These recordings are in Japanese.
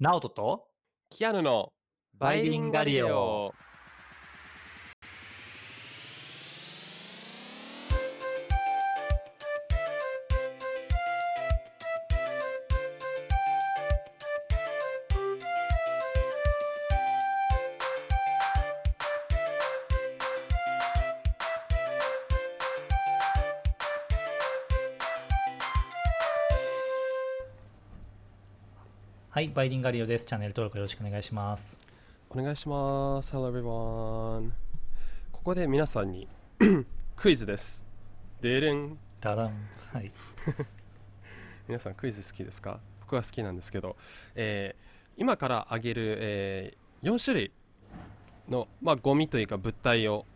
ナオトとキアヌのバイリンガリオ。バイリンガリオです。チャンネル登録よろしくお願いします。お願いします。Hello everyone。ここで皆さんに クイズです。でれん。ダダン。はい。皆さんクイズ好きですか？僕は好きなんですけど、えー今から挙げる、え4種類の、まあ、ゴミというか物体を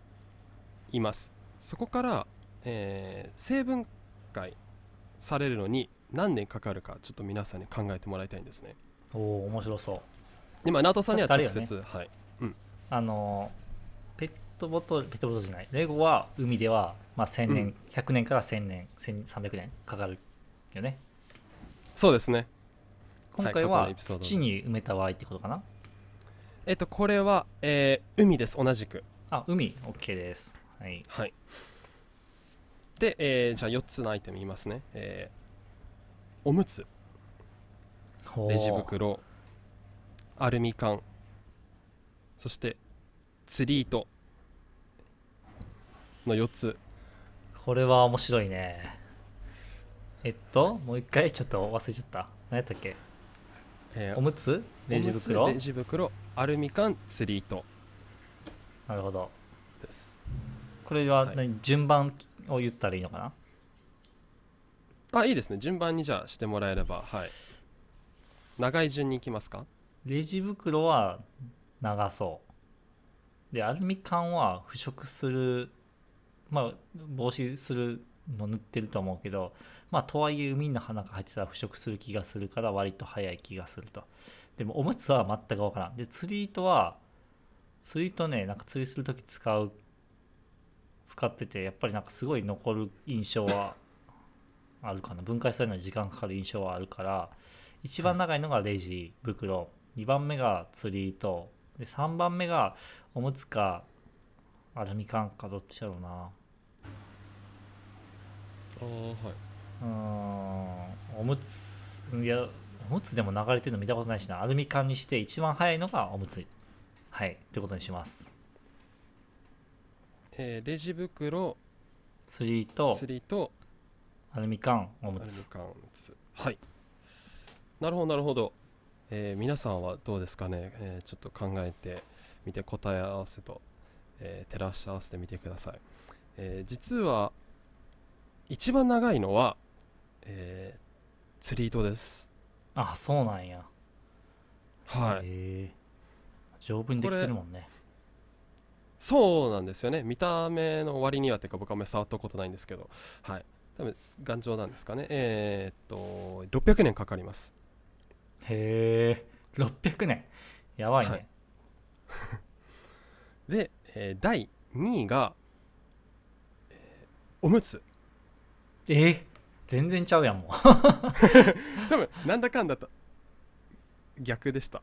言います。そこから、えー成分解されるのに何年かかるかちょっと皆さんに考えてもらいたいんですね。おお、面白そう。今、ナオトさんには直接、はい。あのー、ペットボトル、ペットボトルじゃない。レゴは海では、まあ、1000年、うん100年から1000年、1300年かかるよね。そうですね。今回は土に埋めた場合ってことかな？えっと、これは、えー海です、同じく。あ、海、OK です。はい。はい。で、えーじゃあ4つのアイテム言いますね。えーおむつ、レジ袋、アルミ缶、そして釣り糸の4つ。これは面白いね。えっと、もう一回ちょっと忘れちゃった。何やったっけ？えーおむつ？レジ袋？レジ袋、アルミ缶、釣り糸なるほど。です。これははい何、順番を言ったらいいのかな？あ、いいですね。順番にじゃあしてもらえれば。はい。長い順に行きますか？レジ袋は長そう。で、アルミ缶は腐食する、まあ、防止するの塗ってると思うけど、まあ、とはいえ海の中入ってたら腐食する気がするから割と早い気がすると。でも、おむつは全くわからん。で、釣り糸は、釣り糸ね、なんか釣りするとき使う、使ってて、やっぱりなんかすごい残る印象はあるかな。分解されるのに時間かかる印象はあるから、一番長いのがレジ袋、2番目が釣り糸。で3番目がおむつかアルミ缶かどっちやろうな。ああ、はい。うーんおむついやおむつでも流れてるの見たことないしな。アルミ缶にして一番早いのがおむつ。はいってことにします。えーレジ袋、釣り糸。釣り糸、アルミ缶おむつ。はいなるほどなるほど、えー皆さんはどうですかね、えーちょっと考えてみて答え合わせと、えー照らし合わせてみてください、えー実は一番長いのは、えー釣り糸です。あそうなんや。はい。丈夫にできてるもんね。そうなんですよね。見た目の割にはっていうか僕はあんまり触ったことないんですけど。はい。多分頑丈なんですかね。えーっと600年かかりますへえ600年。やばいね、はい。で、えー第2位が、えーおむつえー？全然ちゃうやんもう。多分なんだかんだと逆でした。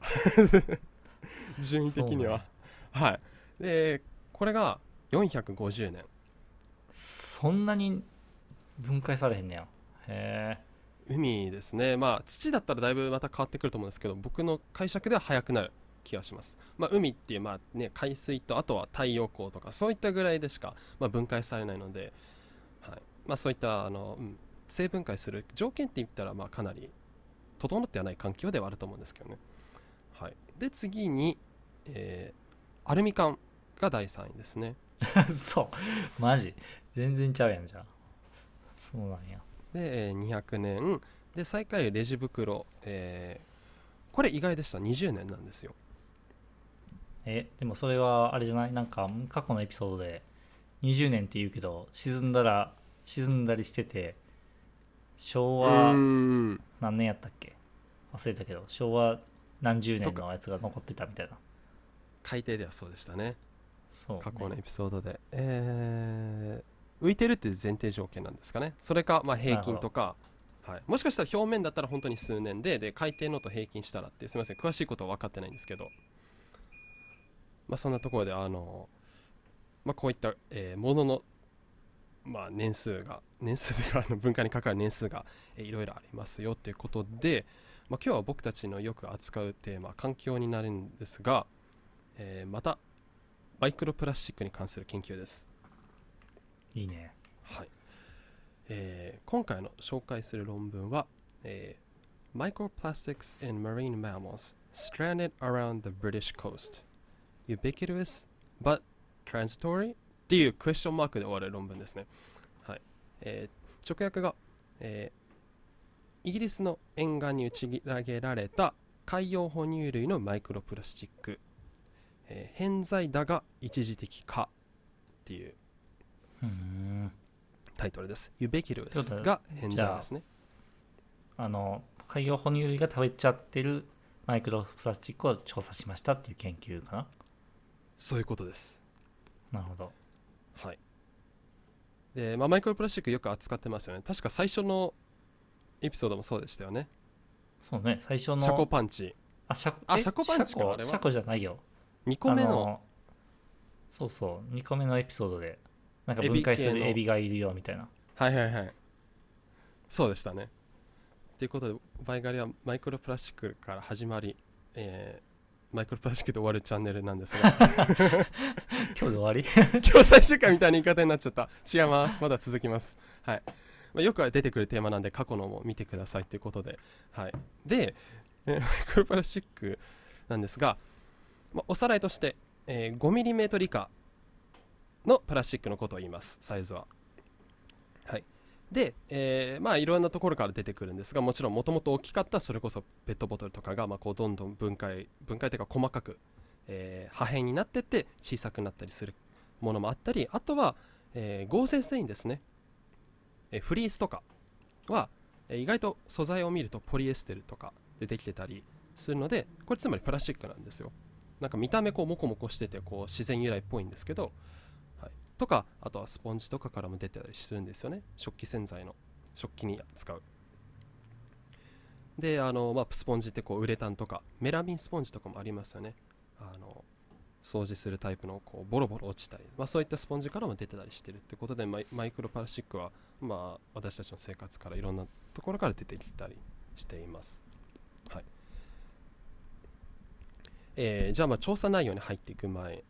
順位的には、はい。でこれが450年。そんなに分解されへんねや。へ海ですね。まあ土だったらだいぶまた変わってくると思うんですけど僕の解釈では早くなる気がします。まあ海っていうまあね海水とあとは太陽光とかそういったぐらいでしか、まあ、分解されないので、はい。まあ、そういったあの、うん、生分解する条件って言ったらまあかなり整ってはない環境ではあると思うんですけどね、はい、で次に、えーアルミ缶が第3位ですね。そう。マジ。全然ちゃうやんじゃあ。そうなんや。で、えー200年。で最下位レジ袋、えーこれ意外でした。20年なんですよ。えでもそれはあれじゃない？なんか過去のエピソードで。20年って言うけど沈んだら沈んだりしてて昭う和何年やったっけ？忘れたけど。昭和何十年のやつが残ってたみたいな。海底ではそうでしたね。そう、ね、過去のエピソードで、えー浮いてるっていう前提条件なんですかね。それか、まあ、平均とか、はい、もしかしたら表面だったら本当に数年でで海底のと平均したらってすみません。詳しいことは分かってないんですけど、まあ、そんなところであの、まあ、こういった、えーものの、まあ、年数が年数というかあの文化に関わる年数が、えーいろいろありますよということで、まあ、今日は僕たちのよく扱うテーマ環境になるんですが、えーまたマイクロプラスチックに関する研究です。いいね。はい。えー今回の紹介する論文は、えー Microplastics in Marine Mammals Stranded Around the British Coast. Ubiquitous but Transitory? っていうクエスチョンマークで終わる論文ですね。はい。えー直訳が、えーイギリスの沿岸に打ち上げられた海洋哺乳類のマイクロプラスチック、えー偏在だが一時的かっていうタイトルです。ユベキルということはが偏在ですね。あの海洋哺乳類が食べちゃってるマイクロプラスチックを調査しましたっていう研究かそういうことです。ななるほどはい。で、まあ、マイクロプラスチックよく扱ってますよね。確か最初のエピソードもそうでしたよね。そうね最初のシャコパンチ。あシャコえあシャコパンチかシャコ？あれはシャコじゃないよ2個目のそうそう2個目のエピソードでなんか分解するエビがいるよみたいなはいはいはい。そうでしたね。ということで、バイガリはマイクロプラスチックから始まり、えーマイクロプラスチックで終わるチャンネルなんですが、今日で終わり？今日最終回みたいな言い方になっちゃった。違います。まだ続きます。はい。まあ、よく出てくるテーマなんで、過去のも見てくださいということで。はい。で、えーマイクロプラスチックなんですが、まあ、おさらいとして、えー 5mm 以下のプラスチックのことを言います、サイズは。はい。で、えーまあいろんなところから出てくるんですがもちろんもともと大きかったそれこそペットボトルとかがまあこうどんどん分解分解というか細かく、えー破片になってって小さくなったりするものもあったりあとは、えー合成繊維ですね、えフリースとかは、え意外と素材を見るとポリエステルとかでできてたりするのでこれつまりプラスチックなんですよなんか見た目こうモコモコしててこう自然由来っぽいんですけど、とかあとはスポンジとかからも出てたりするんですよね。食器洗剤の。食器に使う。であの、まあ、スポンジってこうウレタンとかメラミンスポンジとかもありますよね。あの掃除するタイプのこうボロボロ落ちたり、まあ、そういったスポンジからも出てたりしてるってことでマイマイクロプラスチックは、まあ、私たちの生活からいろんなところから出てきたりしています、はい。えーじゃあまあ調査内容に入っていく前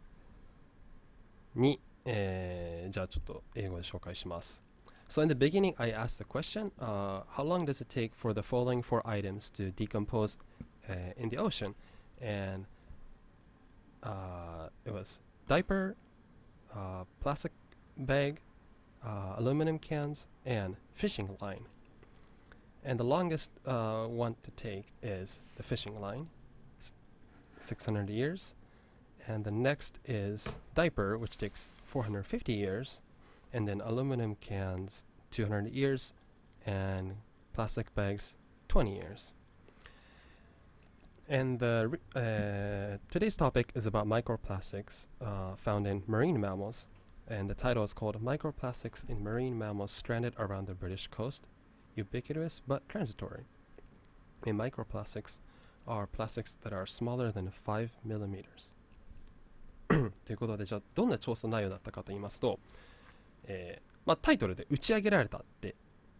に、えーじゃあちょっと英語で紹介します。So in the beginning, I asked the question, uh, how long does it take for the following four items to decompose uh, in the ocean? And uh, it was diaper, uh, plastic bag, uh, aluminum cans, and fishing line. And the longest uh, one to take is the fishing line, s- 600 years. And the next is diaper, which takes 450 years. And then aluminum cans, 200 years. And plastic bags, 20 years. And the, uh, today's topic is about microplastics uh, found in marine mammals. And the title is called Microplastics in Marine Mammals Stranded Around the British Coast Ubiquitous but Transitory. And microplastics are plastics that are smaller than 5 millimeters. ということで、じゃあどんな調査内容だったかと言いますと、えーまあ、タイトルで打ち上げられたって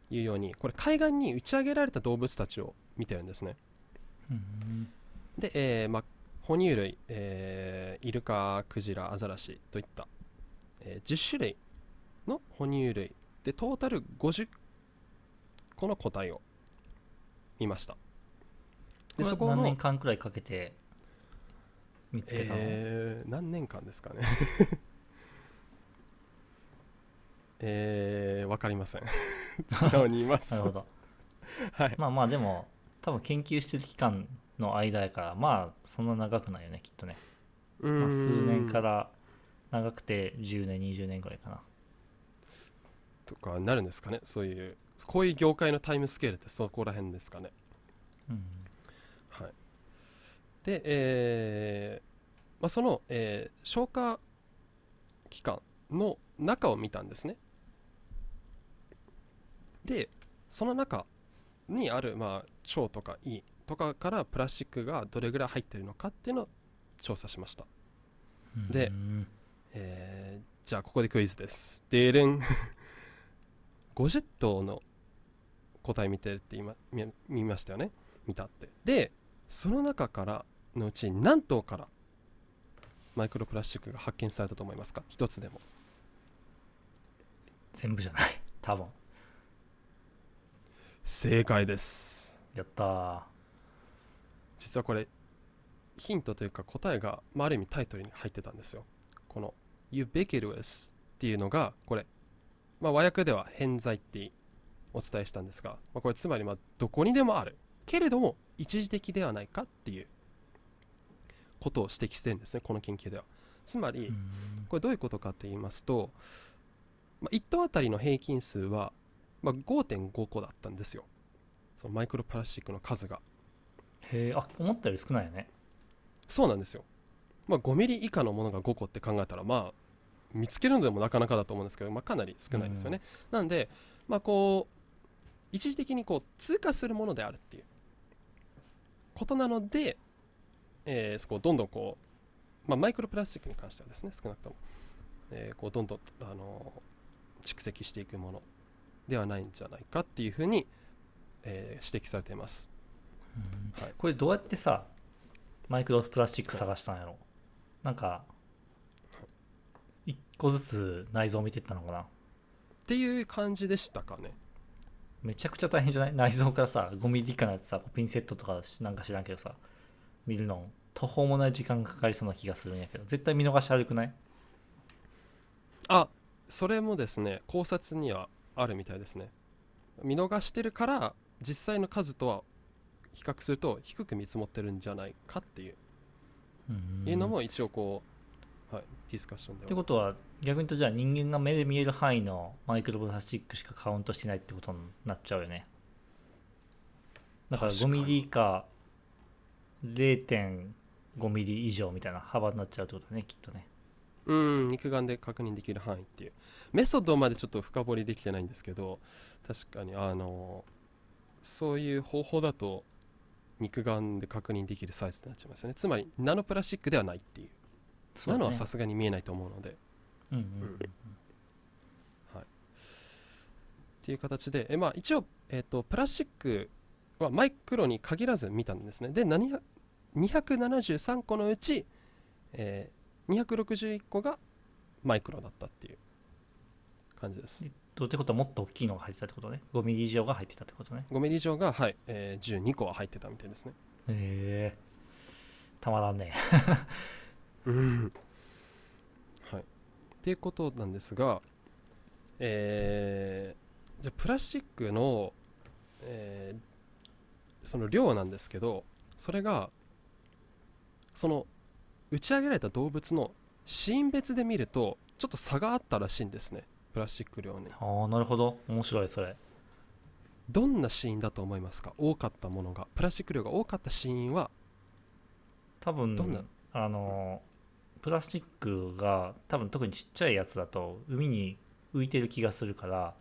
いうように、これ海岸に打ち上げられた動物たちを見てるんですね。うんで、えーまあ、哺乳類、えーイルカ、クジラ、アザラシといった、えー10種類の哺乳類でトータル50個の個体を見ました。でそこの何年間くらいかけて見つけたの、えー何年間ですかね。えー、わかりません。素直に言います。なるほど。はい。まあまあでも多分研究してる期間の間やからまあそんな長くないよねきっとね、まあ、数年から長くて10年20年ぐらいかな。とかなるんですかね。そういうこういう業界のタイムスケールってそこら辺ですかね。うん。はいで、えーまあ、その、えー消化器官の中を見たんですね。でその中にある、まあ、腸とか胃とかからプラスチックがどれぐらい入ってるのかっていうのを調査しました、でうん。えーじゃあここでクイズです。でれん50頭の個体見てるって今見見ましたよね。見たって。でその中からのうち何頭からマイクロプラスチックが発見されたと思いますか？一つでも。全部じゃない。多分。正解です。やったー。実はこれヒントというか答えが、まあ、ある意味タイトルに入ってたんですよ。この ubiquitous っていうのがこれ、まあ、和訳では偏在ってお伝えしたんですが、まあ、これつまりまあどこにでもある。けれども一時的ではないかっていうことを指摘してるんですねこの研究では。つまりうん。これどういうことかと言いますと、まあ、1頭あたりの平均数は、まあ、5.5個だったんですよ。そのマイクロプラスチックの数が。へえあ思ったより少ないよね。そうなんですよ。まあ、5ミリ以下のものが5個って考えたら、まあ、見つけるのでもなかなかだと思うんですけど、まあ、かなり少ないですよね。なんで、まあ、こう、一時的にこう通過するものであるっていうことなので、えーそこをどんどんこう、まあ、マイクロプラスチックに関してはですね、少なくとも、えーこうどんどん、あの蓄積していくものではないんじゃないかっていうふうに、えー指摘されています。うん。はい。これどうやってさマイクロプラスチック探したんやろ？なんか一個ずつ内臓見てったのかな？っていう感じでしたかね。めちゃくちゃ大変じゃない？内臓からさ5ミリ以下のやつさピンセットとかなんか知らんけどさ見るの途方もない時間かかりそうな気がするんやけど絶対見逃し悪くない？あそれもですね考察にはあるみたいですね。見逃してるから実際の数とは比較すると低く見積もってるんじゃないかっていう,、うん。いうのも一応こう、はい、ディスカッションでは。ってことは逆に言うとじゃあ人間が目で見える範囲のマイクロプラスチックしかカウントしてないってことになっちゃうよね。だから5確かに。ミリ以下0.5ミリ以上みたいな幅になっちゃうってことだねきっとね。うん肉眼で確認できる範囲っていう。メソッドまでちょっと深掘りできてないんですけど確かにあのそういう方法だと肉眼で確認できるサイズになっちゃいますよね。つまりナノプラスチックではないっていう。そうだね。ナノはさすがに見えないと思うので。うんうんっていう形で、えまあ、一応、えっとプラスチックはマイクロに限らず見たんですね。で273個のうち、えー261個がマイクロだったっていう感じです。どうってことはもっと大きいのが入ってたってことね。5ミリ以上が入ってたってことね。5ミリ以上が、はいえー12個は入ってたみたいですね。へえたまらんね。うん。はい。っていうことなんですがえーじゃあプラスチックの、えーその量なんですけどそれがその打ち上げられた動物の死因別で見るとちょっと差があったらしいんですね。プラスチック量にああなるほど。面白いそれ。どんな死因だと思いますか？多かったものが。プラスチック量が多かった死因は。多分どんな？あのプラスチックが多分特にちっちゃいやつだと海に浮いてる気がするから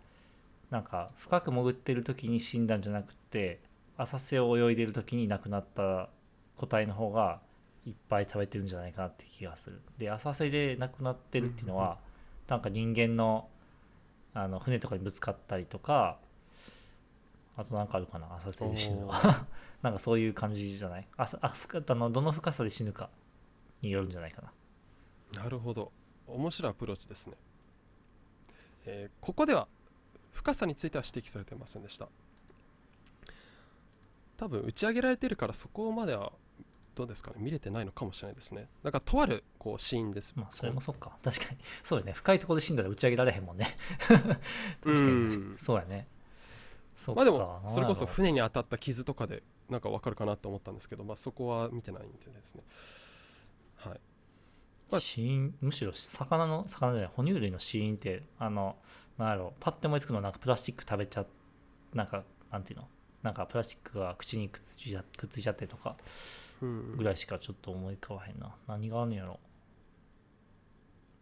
なんか深く潜ってる時に死んだんじゃなくて浅瀬を泳いでる時に亡くなった個体の方がいっぱい食べてるんじゃないかなって気がする。で浅瀬で亡くなってるっていうのは、なんか人間のあの船とかにぶつかったりとかあとなんかあるかな浅瀬で死ぬのおは なんかそういう感じじゃない？あさあ深あのどの深さで死ぬかによるんじゃないかな。なるほど。面白いアプローチですね、えーここでは深さについては指摘されてませんでした。多分打ち上げられてるからそこまではどうですかね？見れてないのかもしれないですね。だからとあるこうシーンです。まあそれもそっか。確かに。そうよね。深いところで死んだら打ち上げられへんもんね。確かに。確かうん。にそうやね。まあでもそれこそ船に当たった傷とかでなんかわかるかなと思ったんですけど、まあ、そこは見てないんでですね。はい。まあ死因むしろ魚の魚じゃない哺乳類の死因ってあのなんやろパッて思いつくのはなんかプラスチック食べちゃなんかなんていうの？なんかプラスチックが口にくっついちゃくっついちゃってとかうん。ぐらいしかちょっと思い浮かばへんな。何があんのやろ。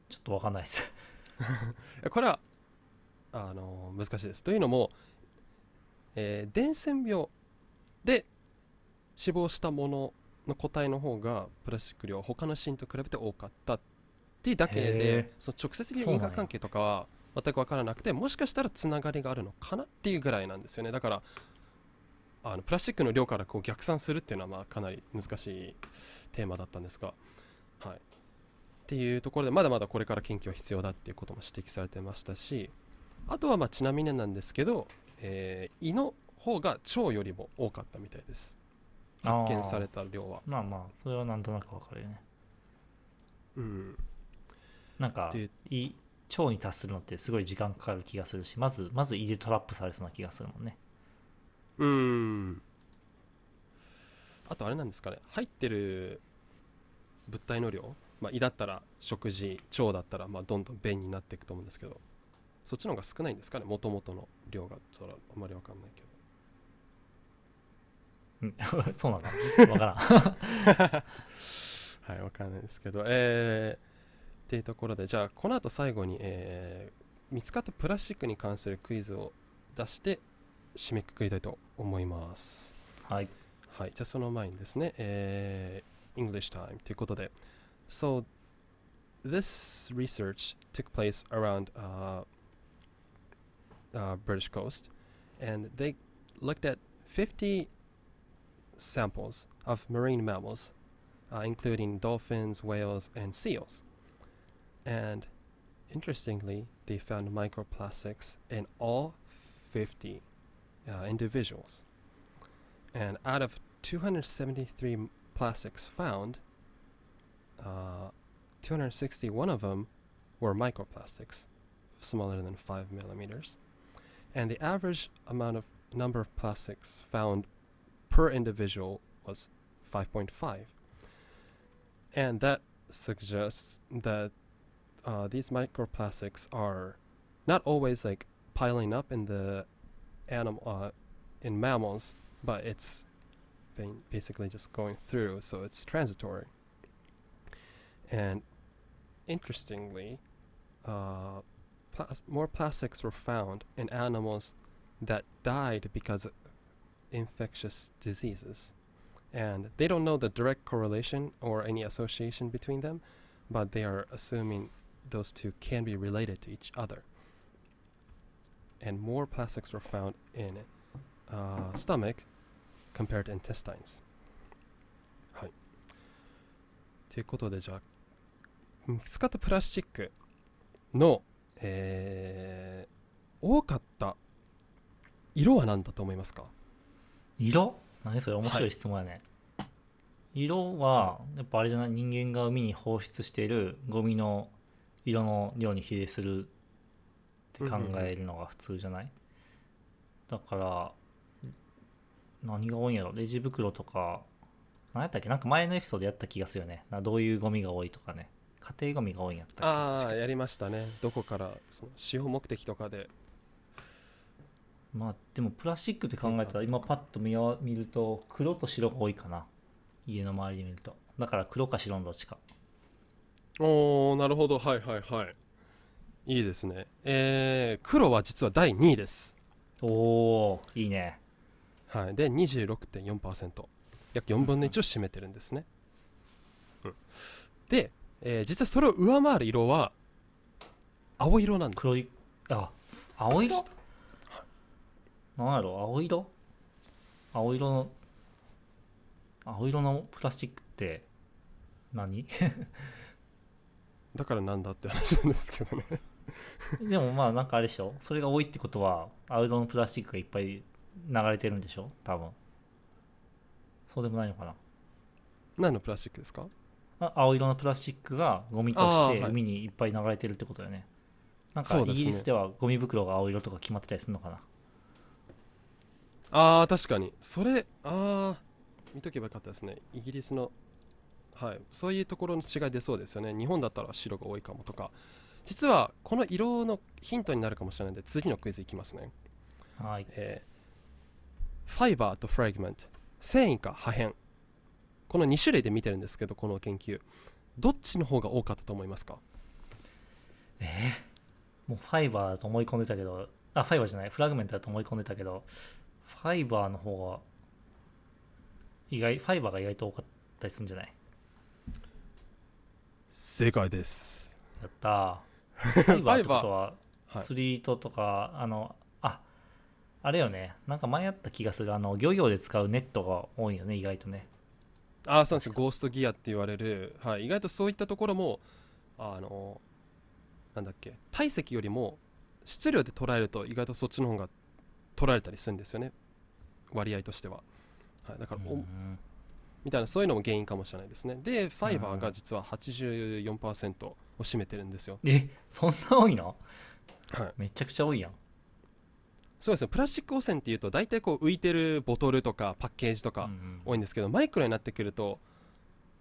ちょっとわかんないです。これはあの難しいです。というのもえー伝染病で死亡したものの個体の方がプラスチック量他のシーンと比べて多かったっていうだけへでー。その直接的因果関係とかは全く分からなくてもしかしたらつながりがあるのかなっていうぐらいなんですよね。だからあのプラスチックの量からこう逆算するっていうのはまあかなり難しいテーマだったんですが、はい、っていうところでまだまだこれから研究は必要だっていうことも指摘されてましたし。あとはまあちなみになんですけど、えー胃の方が腸よりも多かったみたいです。発見された量は。まあまあそれはなんとなくわかるよね。うん。なんかっていうい腸に達するのってすごい時間かかる気がするしまずまず胃でトラップされそうな気がするもんねうーん。あとあれなんですかね。入ってる物体の量、まあ、胃だったら食事腸だったらまあどんどん便になっていくと思うんですけど。そっちの方が少ないんですかね。もともとの量が。そらあんまりわかんないけど。うん。そうなの？わからん。はいわかんないですけど。えー、っていうところで。じゃあこの後最後に、えー見つかったプラスチックに関するクイズを出して締めくくりたいと思いますはいはい、じゃあその前にですね、えー English time ということで。So, this research took place around uh, uh, British coast, and they looked at 50 samples of marine mammals, uh, including dolphins, whales, and seals. And interestingly, they found microplastics in all 50 uh, individuals. And out of 273 plastics found, uh, 261 of them were microplastics, smaller than 5 millimeters. And the average amount of number of plastics found per individual was 5.5. And that suggests that uh, these microplastics are not always like piling up in the animal uh, in mammals but it's been basically just going through, so it's transitory. And interestingly, uh, plas- more plastics were found in animals that died because of infectious diseases. And they don't know the direct correlation or any association between them, but they are assuming those two can be related to each other. And more plastics were found in uh, stomach compared to intestines. はい。ということで、じゃあ、見つかったプラスチックの、えー多かった色は何だと思いますか？色？何それ？面白い質問やね、色はやっぱあれじゃない？人間が海に放出しているゴミの色の量に比例するって考えるのが普通じゃない、だから何が多いんやろ？レジ袋とか何やったっけ？なんか前のエピソードやった気がするよね。などういうゴミが多いとかね。家庭ゴミが多いんやったっけ？ああ、やりましたね。どこからその使用目的とかで。まあでもプラスチックって考えたら今パッと見わ見ると黒と白が多いかな。家の周りで見ると。だから黒か白のどっちか。おー、なるほど。はいはいはい。いいですね。えー、黒は実は第2位です。おおいいね。はい、で26.4%約4分の1を占めてるんですね、うん、で、えー実はそれを上回る色は青色なんだ黒いあ青色？なんやろ青色？青色の青色のプラスチックって何？だからなんだって話なんですけどね でもまあなんかあれでしょ。それが多いってことは青色のプラスチックがいっぱい流れてるんでしょ。多分。そうでもないのかな。何のプラスチックですか？あ青色のプラスチックがゴミとして海にいっぱい流れてるってことだよね。なんかイギリスではゴミ袋が青色とか決まってたりするのかな。あー確かに。それあー見とけばよかったですね。イギリスのはい。そういうところの違い出そうですよね。日本だったら白が多いかもとか実はこの色のヒントになるかもしれないので次のクイズいきますね。はい。えーファイバーとフラグメント繊維か破片。この2種類で見てるんですけどこの研究。どっちの方が多かったと思いますか？もうファイバーだと思い込んでたけどあファイバーじゃない。フラグメントだと思い込んでたけどファイバーの方が意外ファイバーが意外と多かったりするんじゃない？正解です。やったーファイバー。ってことははい。釣り糸とかあのああれよね。なんか前やった気がする。あの漁業で使うネットが多いよね意外とね。ああそうなんですよ。ゴーストギアって言われる、はい、意外とそういったところもあのなんだっけ。体積よりも質量で捉えると意外とそっちの方が取られたりするんですよね。割合としては、はい、だからお、うん。みたいなそういうのも原因かもしれないですね。でファイバーが実は84%を占めてるんですよ、えそんな多いの？はい、めちゃくちゃ多いやん。そうですねプラスチック汚染っていうと大体こう浮いてるボトルとかパッケージとかうんうん。多いんですけど、マイクロになってくると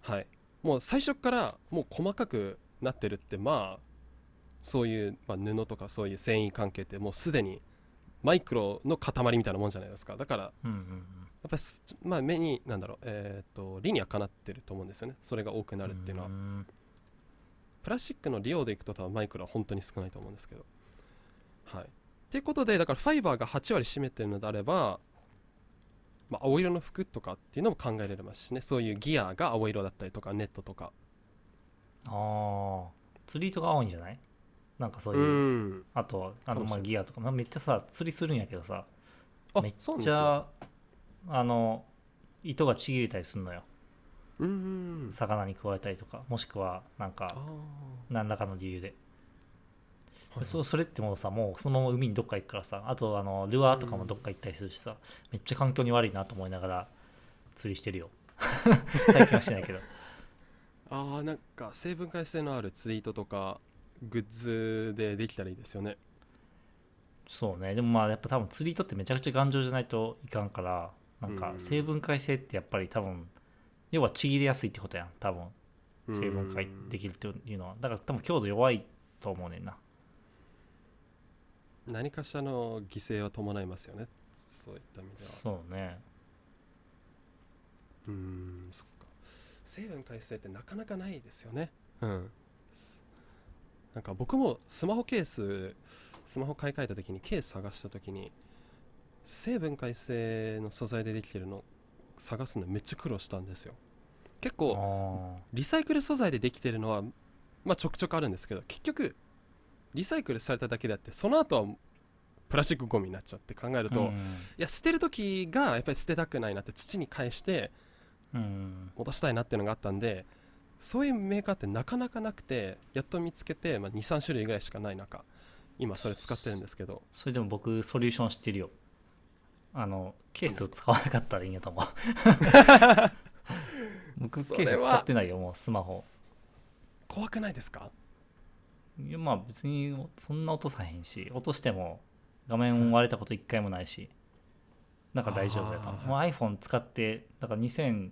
はい。もう最初からもう細かくなってるってまあそういう、まあ、布とかそういう繊維関係ってもうすでにマイクロの塊みたいなもんじゃないですか。だからやうんうん。っぱりすまあ目になんだろうえーっと理にはかなってると思うんですよね。それが多くなるっていうのは。んプラスチックの利用でいくと多分マイクロは本当に少ないと思うんですけど。はい。っていうことでだからファイバーが8割占めてるのであればまあ、青色の服とかっていうのも考えられますしね。そういうギアが青色だったりとかネットとか。ああ釣り糸が多いんじゃない？なんかそうういう、ん。あとあのまあギアとか、まあ、めっちゃさ釣りするんやけどさ。あめっちゃあの糸がちぎれたりするのよ。うんうん魚に食われたりとかもしくはなんあかー。何らかの理由で、はいそそれってもうさもうそのまま海にどっか行くからさあとあのルアーとかもどっか行ったりするしさ、めっちゃ環境に悪いなと思いながら釣りしてるよ。最近はしてないけど。あーなんか成分解性のあるツイートとかグッズでできたらいいですよね。そうね。でもまあやっぱ多分釣り糸ってめちゃくちゃ頑丈じゃないといかんからなんかうん。成分解性ってやっぱり多分要はちぎれやすいってことやん。多分。成分解できるっていうのは。だから多分強度弱いと思うねんな。何かしらの犠牲は伴いますよね。そういった意味では。そうね。うーんそっか。成分解性ってなかなかないですよね。うん。なんか僕もスマホケーススマホ買い替えた時にケース探した時に成分解性の素材でできてるの探すのめっちゃ苦労したんですよ。結構あリサイクル素材でできてるのはまあちょくちょくあるんですけど結局リサイクルされただけであってその後はプラスチックゴミになっちゃって考えると、いうん。や捨てる時がやっぱり捨てたくないなって土に返してうん。戻したいなっていうのがあったんでそういうメーカーってなかなかなくてやっと見つけて、まあ、23種類ぐらいしかない中今それ使ってるんですけど。それでも僕ソリューション知ってるよあのケースを使わなかったらいいんやと思う。僕ケース使ってないよもうスマホ。怖くないですか？いやまあ別にそんな落とさへんし落としても画面割れたこと一回もないし。なんか大丈夫やと思う。もう iPhone 使ってだから2010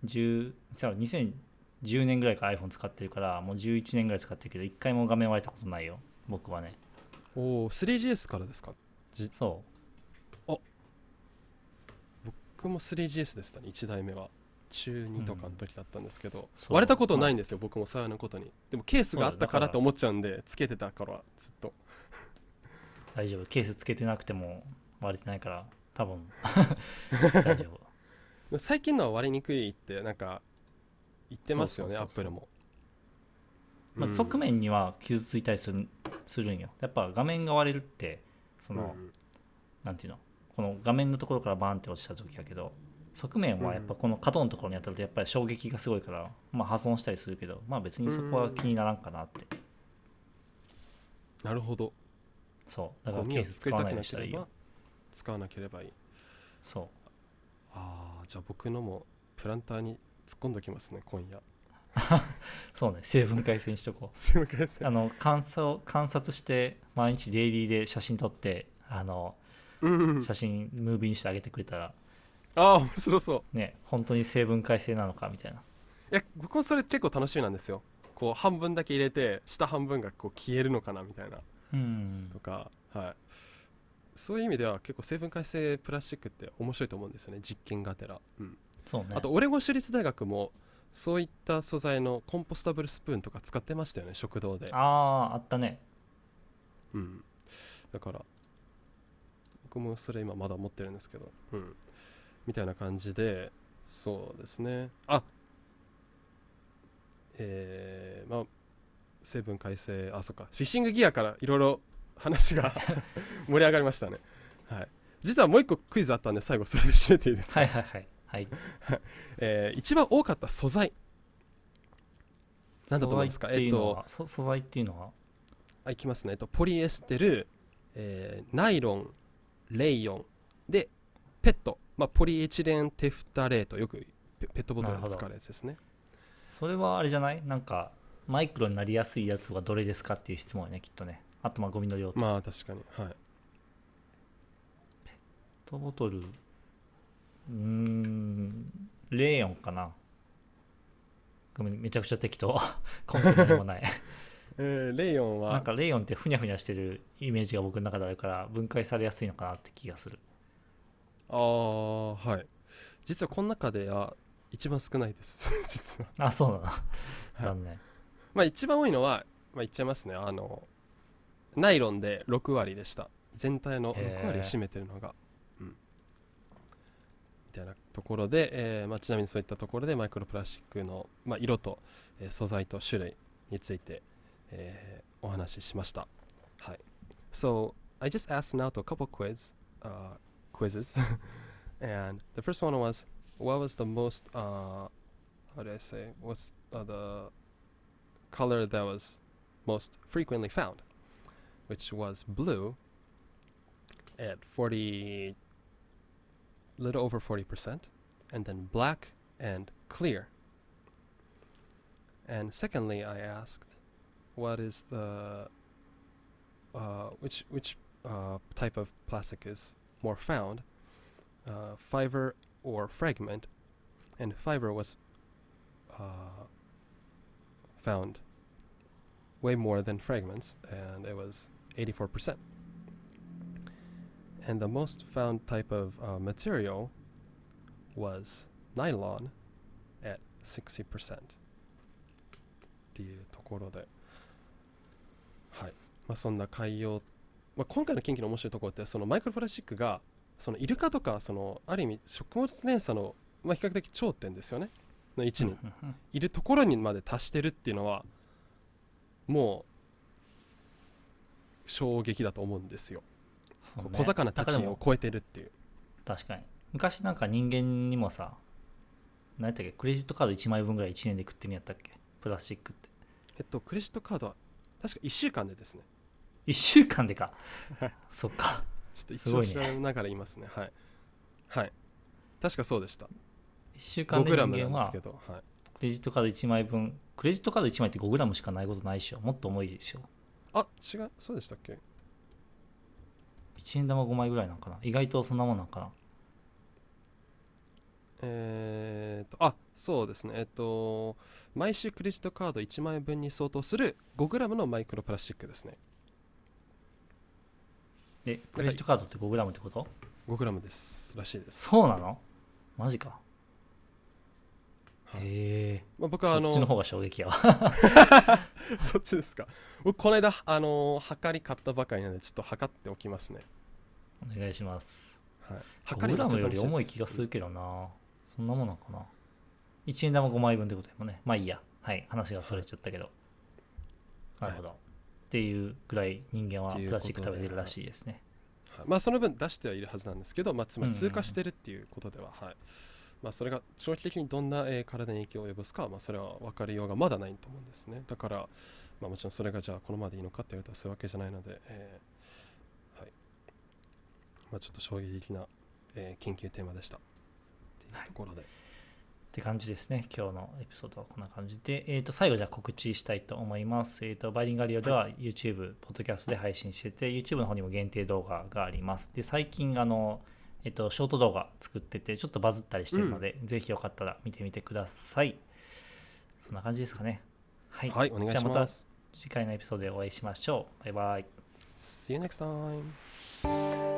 違う2010年ぐらいから iPhone 使ってるからもう11年ぐらい使ってるけど一回も画面割れたことないよ僕はね。おお 3GS からですか？そ僕も 3GS でしたね1台目は。中2とかの時だったんですけど、そう。割れたことないんですよ、僕も幸いなことに。でもケースがあったかららと思っちゃうんでつけてたからずっと。う 大丈夫。ケースつけてなくても割れてないから多分。大丈夫。最近のは割れにくいってなんか言ってますよねアップルも、まあ、うん。側面には傷ついたりするするんよ。やっぱ画面が割れるってその、うん。なんていうの？この画面のところからバーンって落ちた時やけど側面はやっぱこの角のところに当たるとやっぱり衝撃がすごいから、まあ、破損したりするけどまあ別にそこは気にならんかなって。なるほど。そう。だからケース使わないようを作りたくなにしたらいいよ使わなければいい。そああじゃあ僕のもプランターに突っ込んどきますね今夜。う そうね。成分解性にしとこすいませう んあの観察観察して毎日デイリーで写真撮ってあのうん写真ムービーにしてあげてくれたらああ面白そう。ね本当に成分解性なのかみたいな。いや僕もそれ結構楽しみなんですよ。こう半分だけ入れて下半分がこう消えるのかなみたいな。うん。とかはい。そういう意味では結構成分解性プラスチックって面白いと思うんですよね実験がてら、うん、そうね。あとオレゴン州立大学もそういった素材のコンポスタブルスプーンとか使ってましたよね食堂で、あああったね。うん、だから僕もそれ今まだ持ってるんですけどうん。みたいな感じでそうですね。あえー、まあ成分改正あそっか。フィッシングギアからいろいろ話が 盛り上がりましたね。はい。実はもう一個クイズあったんで最後それで締めていいですか、はいはいはい。はい。えー一番多かった素材。なんだと思いますか？えっはそ素材っていうのは？あいきますね、えっと、ポリエステル、えーナイロンレイヨン。でペット、まあ、ポリエチレンテフタレート。よくペペットボトルで使うやつですね。それはあれじゃない？なんかマイクロになりやすいやつはどれですかっていう質問やねきっとね。あとまあゴミの量とペッまあ確かに。はい。トボトル。うーんレーヨンかな。ごめんめちゃくちゃ適当。根拠何もないえーレイヨンは。なんかレーヨンってふにゃふにゃしてるイメージが僕の中であるから分解されやすいのかなって気がする。ああはい。実はこの中では一番少ないです。実は。あそうだな残念。まあ一番多いのは、まあ、言っちゃいますね。あのナイロンで6割でした。全体の6割を占めてるのが、うん、みたいなところで、えーまあ、ちなみにそういったところでマイクロプラスチックの、まあ、色と、えー素材と種類について、えーお話ししましたはい So I just asked now to a couple quiz uh, quizzes and the first one was what was the most uh, how do I say what's uh, the color that was most frequently found, which was blue at 40, little over 40%, and then black and clear. And secondly, I asked, what is the, uh, which, which uh, type of plastic is more found, uh, fiber or fragment? And fiber was uh, found way more than fragments, and it was 84%. And the most found type of uh, material was nylon at 60%. っていうところで、はい。 まあ、そんな海洋、まあ、今回の研究の面白いところって、そのマイクロプラスチックが、そのイルカとか、そのある意味食物連鎖の、まあ、比較的頂点ですよね。の位置にいるところにまで達してるっていうのはもう衝撃だと思うんですよ、ね。小魚たちを超えてるっていう。確かに。昔なんか人間にもさ何やったっけクレジットカード1枚分ぐらい1年で食ってるんやったっけプラスチックって。えっとクレジットカードは確か1週間でですね1週間でか。そっか。ちょっと一応調べながら言いますね。はい。はい。確かそうでした。1週間5で人間はなんですけど、はい、クレジットカード1枚分クレジットカード1枚って5グラムしかないことないでしょ。もっと重いでしょ。あ違う？そうでしたっけ？1円玉5枚ぐらいなんかな。意外とそんなもんなんかな。えー、っとあそうですね。えっと毎週クレジットカード1万円分に相当する5グラムのマイクロプラスチックですねでクレジットカードって5グラムってこと？5グラムですらしいです、そうなの？マジか。はい。へえ。まあ、僕はあのそっちの方が衝撃やわ。そっちですか。僕この間あのー測り買ったばかりなのでちょっと測っておきますね、お願いします。はい、5グラムより重い気がするるけどな。そんなもんなんかな。1円玉5枚分ってことでもね。まあいいや。はい。話がそれちゃったけど、なるほど、っていうぐらい人間はプラスチック食べてるらしいですね。まあその分出してはいるはずなんですけど、まあ、つまりうんうん通過してるっていうことでは、はい。まあ、それが長期的にどんな、えー体に影響を及ぼすかは、まあ、それは分かりようがまだないと思うんですね。だから、まあ、もちろんそれがじゃあこのままでいいのかって言われたらそういうわけじゃないので、えーはい。まあ、ちょっと衝撃的な、えー研究テーマでした。っていうところで、って感じですね。今日のエピソードはこんな感じで、えー、と最後じゃあ告知したいと思います、えー、とバイリンガリオでは YouTube、ポッドキャストで配信してて YouTube の方にも限定動画があります。で最近あの、えー、とショート動画作っててちょっとバズったりしてるので、ぜひよかったら見てみてください。そんな感じですかね。はい、はい、お願いじゃあまたします次回のエピソードでお会いしましょう。バイバイ。See you next time